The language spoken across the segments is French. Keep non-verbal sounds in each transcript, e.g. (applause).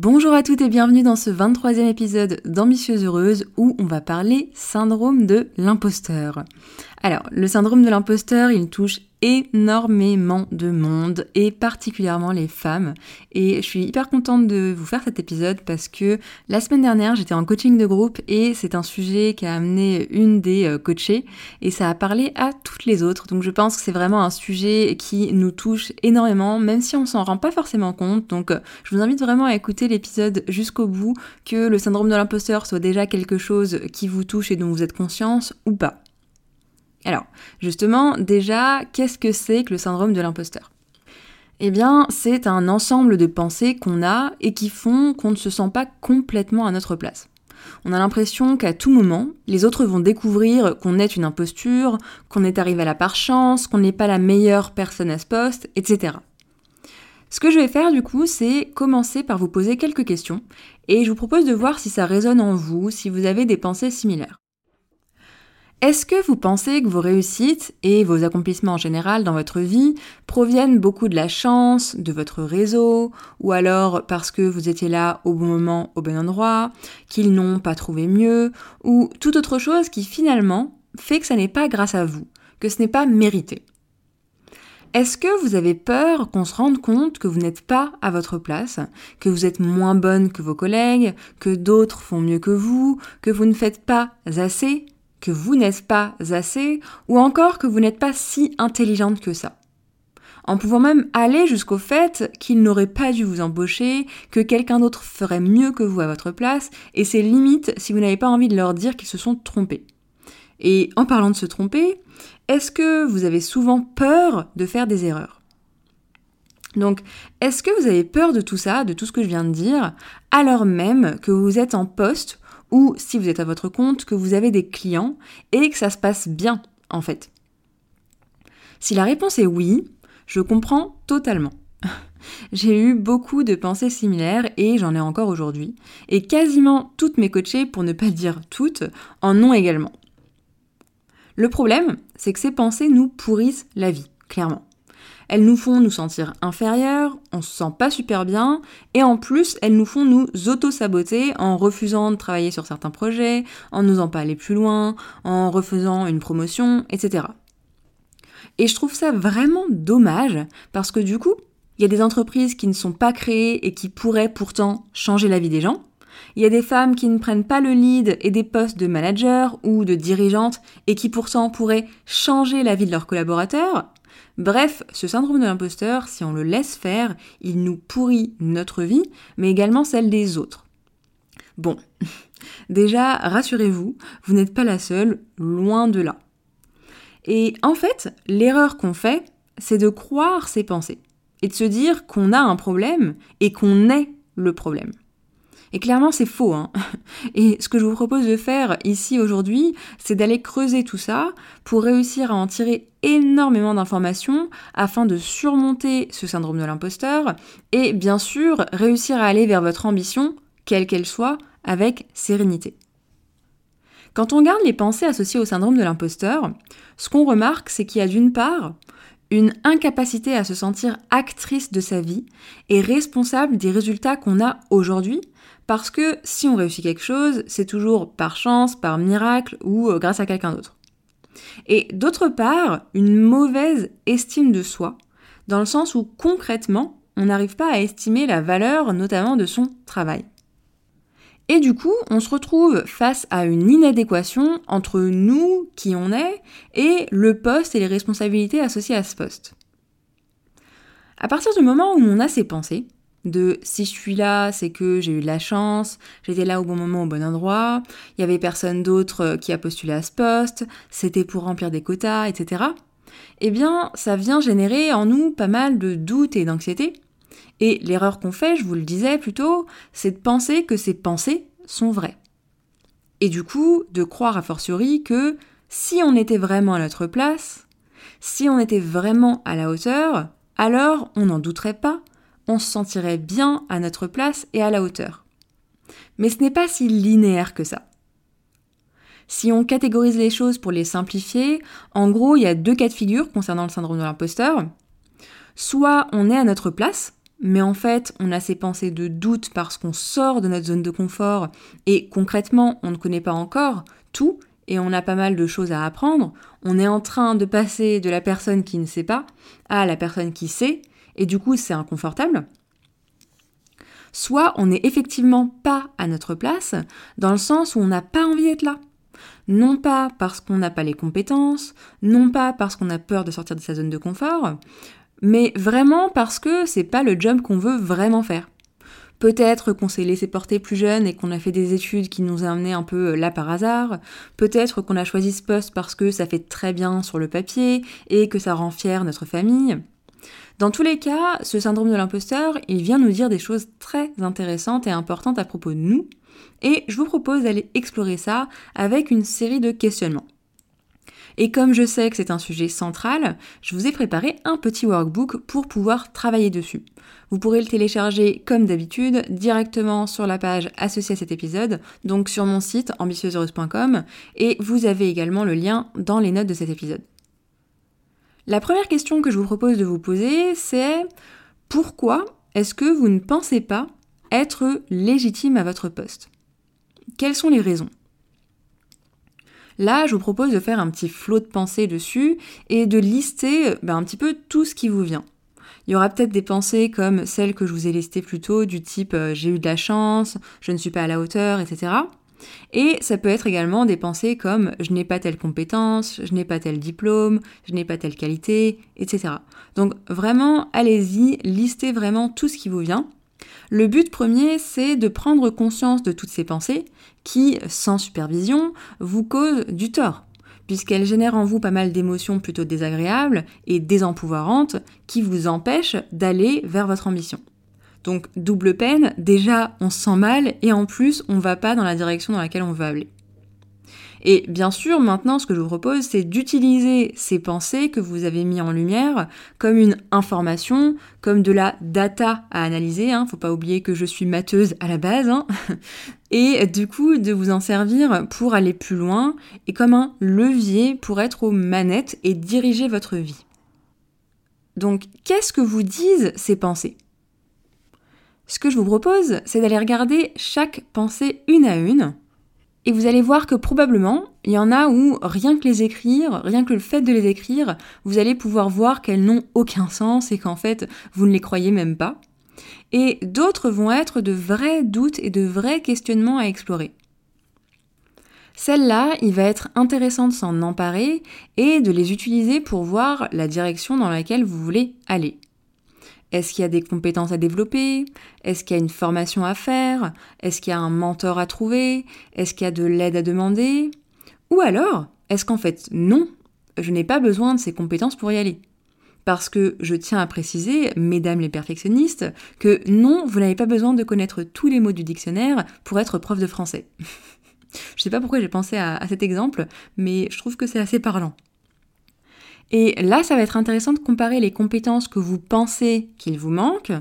Bonjour à toutes et bienvenue dans ce 23e épisode d'Ambitieuse Heureuse où on va parler syndrome de l'imposteur. Alors, le syndrome de l'imposteur, il touche énormément de monde et particulièrement les femmes. Et je suis hyper contente de vous faire cet épisode parce que la semaine dernière j'étais en coaching de groupe et c'est un sujet qui a amené une des euh, coachées et ça a parlé à toutes les autres. Donc je pense que c'est vraiment un sujet qui nous touche énormément même si on s'en rend pas forcément compte. Donc euh, je vous invite vraiment à écouter l'épisode jusqu'au bout, que le syndrome de l'imposteur soit déjà quelque chose qui vous touche et dont vous êtes conscience ou pas. Alors, justement, déjà, qu'est-ce que c'est que le syndrome de l'imposteur? Eh bien, c'est un ensemble de pensées qu'on a et qui font qu'on ne se sent pas complètement à notre place. On a l'impression qu'à tout moment, les autres vont découvrir qu'on est une imposture, qu'on est arrivé à la par chance, qu'on n'est pas la meilleure personne à ce poste, etc. Ce que je vais faire du coup, c'est commencer par vous poser quelques questions et je vous propose de voir si ça résonne en vous, si vous avez des pensées similaires. Est-ce que vous pensez que vos réussites et vos accomplissements en général dans votre vie proviennent beaucoup de la chance, de votre réseau, ou alors parce que vous étiez là au bon moment, au bon endroit, qu'ils n'ont pas trouvé mieux, ou toute autre chose qui finalement fait que ça n'est pas grâce à vous, que ce n'est pas mérité? Est-ce que vous avez peur qu'on se rende compte que vous n'êtes pas à votre place, que vous êtes moins bonne que vos collègues, que d'autres font mieux que vous, que vous ne faites pas assez, que vous n'êtes pas assez, ou encore que vous n'êtes pas si intelligente que ça. En pouvant même aller jusqu'au fait qu'ils n'auraient pas dû vous embaucher, que quelqu'un d'autre ferait mieux que vous à votre place, et c'est limite si vous n'avez pas envie de leur dire qu'ils se sont trompés. Et en parlant de se tromper, est-ce que vous avez souvent peur de faire des erreurs? Donc, est-ce que vous avez peur de tout ça, de tout ce que je viens de dire, alors même que vous êtes en poste ou si vous êtes à votre compte, que vous avez des clients et que ça se passe bien en fait Si la réponse est oui, je comprends totalement. (laughs) J'ai eu beaucoup de pensées similaires et j'en ai encore aujourd'hui. Et quasiment toutes mes coachées, pour ne pas dire toutes, en ont également. Le problème, c'est que ces pensées nous pourrissent la vie, clairement. Elles nous font nous sentir inférieurs, on se sent pas super bien, et en plus, elles nous font nous auto-saboter en refusant de travailler sur certains projets, en n'osant pas aller plus loin, en refaisant une promotion, etc. Et je trouve ça vraiment dommage, parce que du coup, il y a des entreprises qui ne sont pas créées et qui pourraient pourtant changer la vie des gens. Il y a des femmes qui ne prennent pas le lead et des postes de manager ou de dirigeantes et qui pourtant pourraient changer la vie de leurs collaborateurs. Bref, ce syndrome de l'imposteur, si on le laisse faire, il nous pourrit notre vie, mais également celle des autres. Bon, (laughs) déjà, rassurez-vous, vous, n'êtes pas la seule, loin de là. Et en fait, l'erreur qu'on fait, c'est de croire ses pensées et de se dire qu'on a un problème et qu'on est le problème. Et clairement, c'est faux. Hein. (laughs) Et ce que je vous propose de faire ici aujourd'hui, c'est d'aller creuser tout ça pour réussir à en tirer énormément d'informations afin de surmonter ce syndrome de l'imposteur et bien sûr réussir à aller vers votre ambition, quelle qu'elle soit, avec sérénité. Quand on regarde les pensées associées au syndrome de l'imposteur, ce qu'on remarque, c'est qu'il y a d'une part une incapacité à se sentir actrice de sa vie et responsable des résultats qu'on a aujourd'hui, parce que si on réussit quelque chose, c'est toujours par chance, par miracle ou euh, grâce à quelqu'un d'autre. Et d'autre part, une mauvaise estime de soi, dans le sens où concrètement, on n'arrive pas à estimer la valeur notamment de son travail. Et du coup, on se retrouve face à une inadéquation entre nous, qui on est, et le poste et les responsabilités associées à ce poste. À partir du moment où on a ces pensées, de si je suis là, c'est que j'ai eu de la chance, j'étais là au bon moment, au bon endroit, il y avait personne d'autre qui a postulé à ce poste, c'était pour remplir des quotas, etc. eh bien, ça vient générer en nous pas mal de doutes et d'anxiété. Et l'erreur qu'on fait, je vous le disais plus tôt, c'est de penser que ces pensées sont vraies. Et du coup, de croire a fortiori que si on était vraiment à notre place, si on était vraiment à la hauteur, alors on n'en douterait pas, on se sentirait bien à notre place et à la hauteur. Mais ce n'est pas si linéaire que ça. Si on catégorise les choses pour les simplifier, en gros, il y a deux cas de figure concernant le syndrome de l'imposteur. Soit on est à notre place, mais en fait, on a ces pensées de doute parce qu'on sort de notre zone de confort et concrètement, on ne connaît pas encore tout et on a pas mal de choses à apprendre. On est en train de passer de la personne qui ne sait pas à la personne qui sait et du coup, c'est inconfortable. Soit on n'est effectivement pas à notre place dans le sens où on n'a pas envie d'être là. Non pas parce qu'on n'a pas les compétences, non pas parce qu'on a peur de sortir de sa zone de confort, mais vraiment parce que c'est pas le job qu'on veut vraiment faire. Peut-être qu'on s'est laissé porter plus jeune et qu'on a fait des études qui nous ont amené un peu là par hasard. Peut-être qu'on a choisi ce poste parce que ça fait très bien sur le papier et que ça rend fier notre famille. Dans tous les cas, ce syndrome de l'imposteur, il vient nous dire des choses très intéressantes et importantes à propos de nous, et je vous propose d'aller explorer ça avec une série de questionnements. Et comme je sais que c'est un sujet central, je vous ai préparé un petit workbook pour pouvoir travailler dessus. Vous pourrez le télécharger comme d'habitude directement sur la page associée à cet épisode, donc sur mon site ambitieuseheureuse.com, et vous avez également le lien dans les notes de cet épisode. La première question que je vous propose de vous poser, c'est pourquoi est-ce que vous ne pensez pas être légitime à votre poste? Quelles sont les raisons? Là, je vous propose de faire un petit flot de pensée dessus et de lister ben, un petit peu tout ce qui vous vient. Il y aura peut-être des pensées comme celles que je vous ai listées plus tôt, du type euh, j'ai eu de la chance, je ne suis pas à la hauteur, etc. Et ça peut être également des pensées comme je n'ai pas telle compétence, je n'ai pas tel diplôme, je n'ai pas telle qualité, etc. Donc vraiment, allez-y, listez vraiment tout ce qui vous vient. Le but premier, c'est de prendre conscience de toutes ces pensées qui, sans supervision, vous causent du tort, puisqu'elles génèrent en vous pas mal d'émotions plutôt désagréables et désempouvoirantes qui vous empêchent d'aller vers votre ambition. Donc double peine, déjà on se sent mal et en plus on va pas dans la direction dans laquelle on veut aller. Et bien sûr, maintenant, ce que je vous propose, c'est d'utiliser ces pensées que vous avez mis en lumière comme une information, comme de la data à analyser. Hein. Faut pas oublier que je suis matheuse à la base. Hein. (laughs) et du coup, de vous en servir pour aller plus loin et comme un levier pour être aux manettes et diriger votre vie. Donc, qu'est-ce que vous disent ces pensées? Ce que je vous propose, c'est d'aller regarder chaque pensée une à une et vous allez voir que probablement, il y en a où rien que les écrire, rien que le fait de les écrire, vous allez pouvoir voir qu'elles n'ont aucun sens et qu'en fait, vous ne les croyez même pas. Et d'autres vont être de vrais doutes et de vrais questionnements à explorer. Celles-là, il va être intéressant de s'en emparer et de les utiliser pour voir la direction dans laquelle vous voulez aller. Est-ce qu'il y a des compétences à développer? Est-ce qu'il y a une formation à faire? Est-ce qu'il y a un mentor à trouver? Est-ce qu'il y a de l'aide à demander? Ou alors, est-ce qu'en fait, non, je n'ai pas besoin de ces compétences pour y aller? Parce que je tiens à préciser, mesdames les perfectionnistes, que non, vous n'avez pas besoin de connaître tous les mots du dictionnaire pour être prof de français. (laughs) je sais pas pourquoi j'ai pensé à, cet exemple, mais je trouve que c'est assez parlant. Et là, ça va être intéressant de comparer les compétences que vous pensez qu'il vous manque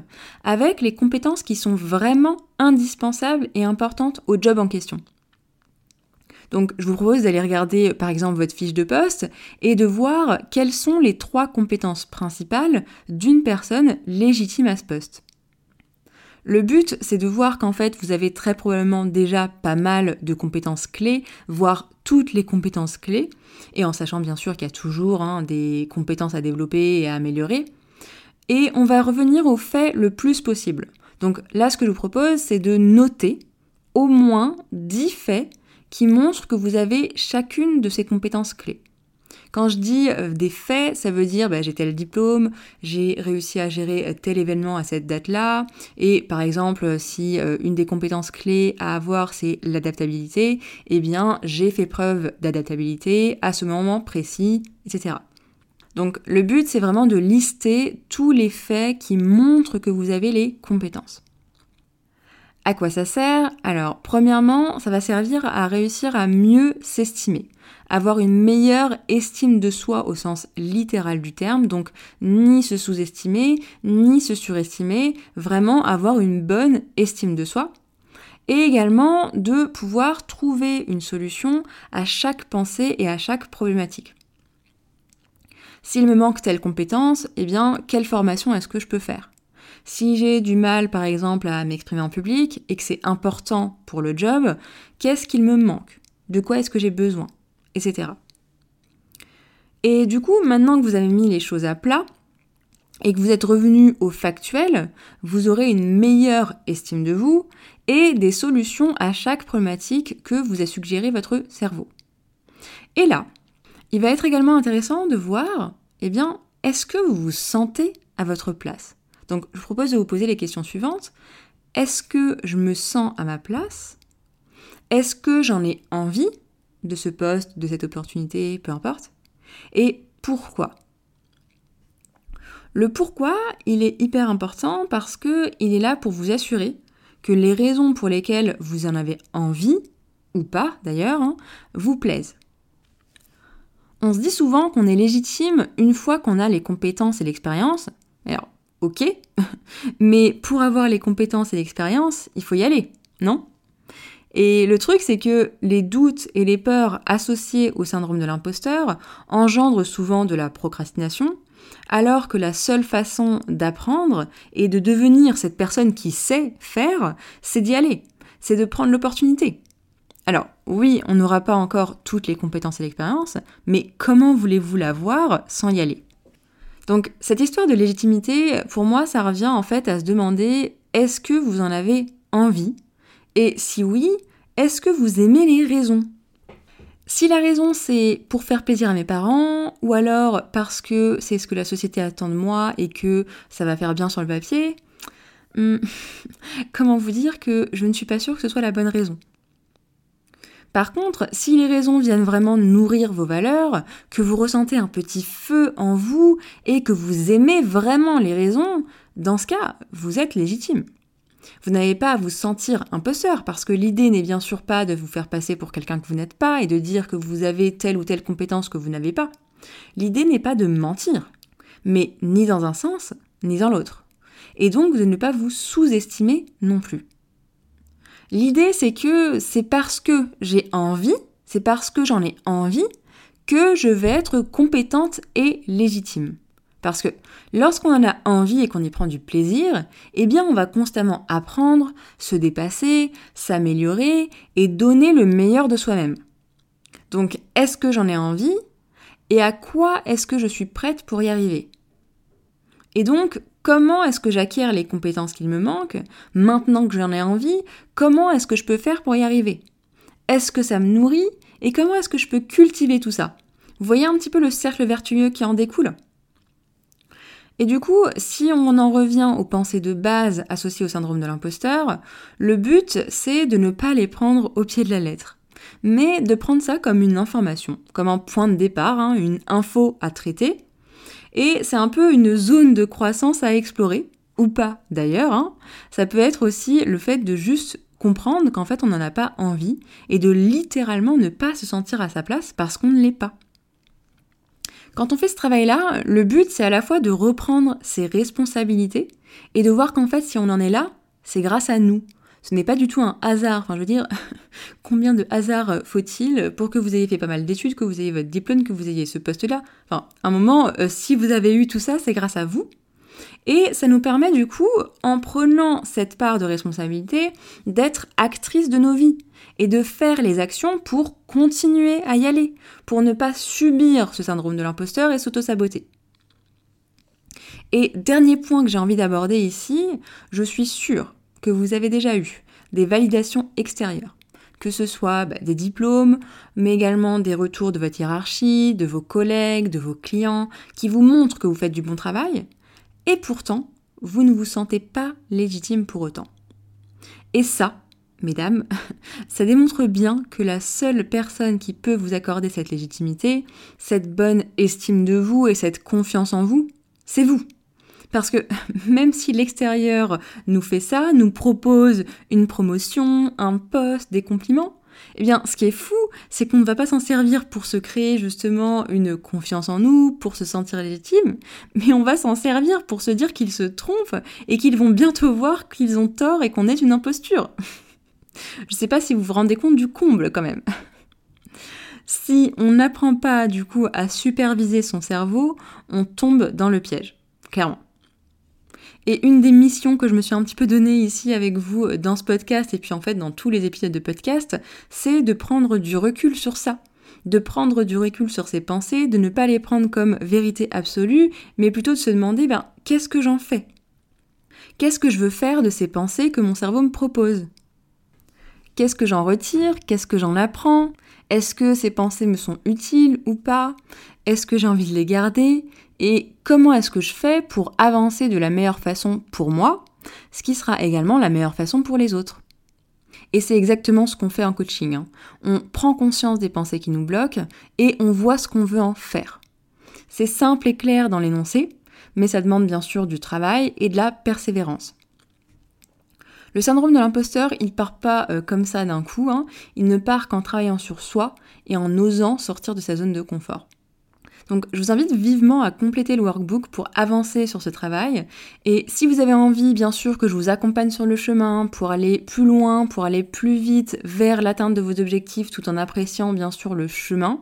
avec les compétences qui sont vraiment indispensables et importantes au job en question. Donc, je vous propose d'aller regarder par exemple votre fiche de poste et de voir quelles sont les trois compétences principales d'une personne légitime à ce poste. Le but, c'est de voir qu'en fait, vous avez très probablement déjà pas mal de compétences clés, voire toutes les compétences clés, et en sachant bien sûr qu'il y a toujours hein, des compétences à développer et à améliorer. Et on va revenir au fait le plus possible. Donc là, ce que je vous propose, c'est de noter au moins 10 faits qui montrent que vous avez chacune de ces compétences clés. Quand je dis euh, des faits, ça veut dire bah, j'ai tel diplôme, j'ai réussi à gérer euh, tel événement à cette date-là, et par exemple si euh, une des compétences clés à avoir c'est l'adaptabilité, eh bien j'ai fait preuve d'adaptabilité à ce moment précis, etc. Donc le but, c'est vraiment de lister tous les faits qui montrent que vous avez les compétences. À quoi ça sert Alors, premièrement, ça va servir à réussir à mieux s'estimer, avoir une meilleure estime de soi au sens littéral du terme, donc ni se sous-estimer, ni se surestimer, vraiment avoir une bonne estime de soi, et également de pouvoir trouver une solution à chaque pensée et à chaque problématique. S'il me manque telle compétence, eh bien, quelle formation est-ce que je peux faire? Si j'ai du mal, par exemple, à m'exprimer en public et que c'est important pour le job, qu'est-ce qu'il me manque? De quoi est-ce que j'ai besoin? Etc. Et du coup, maintenant que vous avez mis les choses à plat et que vous êtes revenu au factuel, vous aurez une meilleure estime de vous et des solutions à chaque problématique que vous a suggéré votre cerveau. Et là, il va être également intéressant de voir, eh bien, est-ce que vous vous sentez à votre place? Donc, je vous propose de vous poser les questions suivantes. Est-ce que je me sens à ma place? Est-ce que j'en ai envie de ce poste, de cette opportunité, peu importe? Et pourquoi? Le pourquoi, il est hyper important parce que il est là pour vous assurer que les raisons pour lesquelles vous en avez envie, ou pas d'ailleurs, hein, vous plaisent. On se dit souvent qu'on est légitime une fois qu'on a les compétences et l'expérience. Ok, (laughs) mais pour avoir les compétences et l'expérience, il faut y aller, non? Et le truc, c'est que les doutes et les peurs associés au syndrome de l'imposteur engendrent souvent de la procrastination, alors que la seule façon d'apprendre et de devenir cette personne qui sait faire, c'est d'y aller, c'est de prendre l'opportunité. Alors, oui, on n'aura pas encore toutes les compétences et l'expérience, mais comment voulez-vous l'avoir sans y aller? Donc, cette histoire de légitimité, pour moi, ça revient en fait à se demander est-ce que vous en avez envie? Et si oui, est-ce que vous aimez les raisons? Si la raison c'est pour faire plaisir à mes parents, ou alors parce que c'est ce que la société attend de moi et que ça va faire bien sur le papier, hmm, (laughs) comment vous dire que je ne suis pas sûre que ce soit la bonne raison? Par contre, si les raisons viennent vraiment nourrir vos valeurs, que vous ressentez un petit feu en vous et que vous aimez vraiment les raisons, dans ce cas, vous êtes légitime. Vous n'avez pas à vous sentir imposteur parce que l'idée n'est bien sûr pas de vous faire passer pour quelqu'un que vous n'êtes pas et de dire que vous avez telle ou telle compétence que vous n'avez pas. L'idée n'est pas de mentir, mais ni dans un sens, ni dans l'autre. Et donc de ne pas vous sous-estimer non plus. L'idée, c'est que c'est parce que j'ai envie, c'est parce que j'en ai envie, que je vais être compétente et légitime. Parce que lorsqu'on en a envie et qu'on y prend du plaisir, eh bien on va constamment apprendre, se dépasser, s'améliorer et donner le meilleur de soi-même. Donc est-ce que j'en ai envie et à quoi est-ce que je suis prête pour y arriver? Et donc Comment est-ce que j'acquiers les compétences qu'il me manquent Maintenant que j'en ai envie, comment est-ce que je peux faire pour y arriver? Est-ce que ça me nourrit Et comment est-ce que je peux cultiver tout ça? Vous voyez un petit peu le cercle vertueux qui en découle? Et du coup, si on en revient aux pensées de base associées au syndrome de l'imposteur, le but, c'est de ne pas les prendre au pied de la lettre, mais de prendre ça comme une information, comme un point de départ, hein, une info à traiter, et c'est un peu une zone de croissance à explorer, ou pas d'ailleurs. Hein. Ça peut être aussi le fait de juste comprendre qu'en fait on n'en a pas envie et de littéralement ne pas se sentir à sa place parce qu'on ne l'est pas. Quand on fait ce travail-là, le but c'est à la fois de reprendre ses responsabilités et de voir qu'en fait si on en est là, c'est grâce à nous, ce n'est pas du tout un hasard. Enfin, je veux dire, (laughs) combien de hasard faut-il pour que vous ayez fait pas mal d'études, que vous ayez votre diplôme, que vous ayez ce poste-là? Enfin, à un moment, euh, si vous avez eu tout ça, c'est grâce à vous. Et ça nous permet du coup, en prenant cette part de responsabilité, d'être actrice de nos vies et de faire les actions pour continuer à y aller, pour ne pas subir ce syndrome de l'imposteur et s'auto-saboter. Et dernier point que j'ai envie d'aborder ici, je suis sûre vous avez déjà eu, des validations extérieures que ce soit bah, des diplômes, mais également des retours de votre hiérarchie, de vos collègues, de vos clients, qui vous montrent que vous faites du bon travail, et pourtant, vous ne vous sentez pas légitime pour autant. Et ça, mesdames, (laughs) ça démontre bien que la seule personne qui peut vous accorder cette légitimité, cette bonne estime de vous et cette confiance en vous, c'est vous. Parce que même si l'extérieur nous fait ça, nous propose une promotion, un poste, des compliments, eh bien, ce qui est fou, c'est qu'on ne va pas s'en servir pour se créer justement une confiance en nous, pour se sentir légitime, mais on va s'en servir pour se dire qu'ils se trompent et qu'ils vont bientôt voir qu'ils ont tort et qu'on est une imposture. Je ne sais pas si vous vous rendez compte du comble quand même. Si on n'apprend pas du coup à superviser son cerveau, on tombe dans le piège, clairement. Et une des missions que je me suis un petit peu donnée ici avec vous euh, dans ce podcast et puis en fait dans tous les épisodes de podcast, c'est de prendre du recul sur ça. De prendre du recul sur ses pensées, de ne pas les prendre comme vérité absolue, mais plutôt de se demander ben, qu'est-ce que j'en fais? Qu'est-ce que je veux faire de ces pensées que mon cerveau me propose? Qu'est-ce que j'en retire? Qu'est-ce que j'en apprends? Est-ce que ces pensées me sont utiles ou pas? Est-ce que j'ai envie de les garder? Et comment est-ce que je fais pour avancer de la meilleure façon pour moi, ce qui sera également la meilleure façon pour les autres? Et c'est exactement ce qu'on fait en coaching. Hein. On prend conscience des pensées qui nous bloquent et on voit ce qu'on veut en faire. C'est simple et clair dans l'énoncé, mais ça demande bien sûr du travail et de la persévérance. Le syndrome de l'imposteur, il part pas euh, comme ça d'un coup, hein. il ne part qu'en travaillant sur soi et en osant sortir de sa zone de confort. Donc je vous invite vivement à compléter le workbook pour avancer sur ce travail. Et si vous avez envie, bien sûr, que je vous accompagne sur le chemin pour aller plus loin, pour aller plus vite vers l'atteinte de vos objectifs tout en appréciant bien sûr le chemin,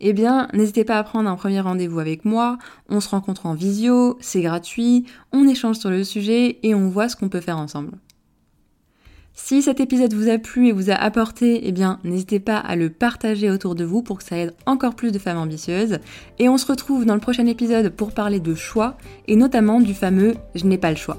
eh bien, n'hésitez pas à prendre un premier rendez-vous avec moi. On se rencontre en visio, c'est gratuit, on échange sur le sujet et on voit ce qu'on peut faire ensemble. Si cet épisode vous a plu et vous a apporté, eh bien, n'hésitez pas à le partager autour de vous pour que ça aide encore plus de femmes ambitieuses. Et on se retrouve dans le prochain épisode pour parler de choix et notamment du fameux je n'ai pas le choix.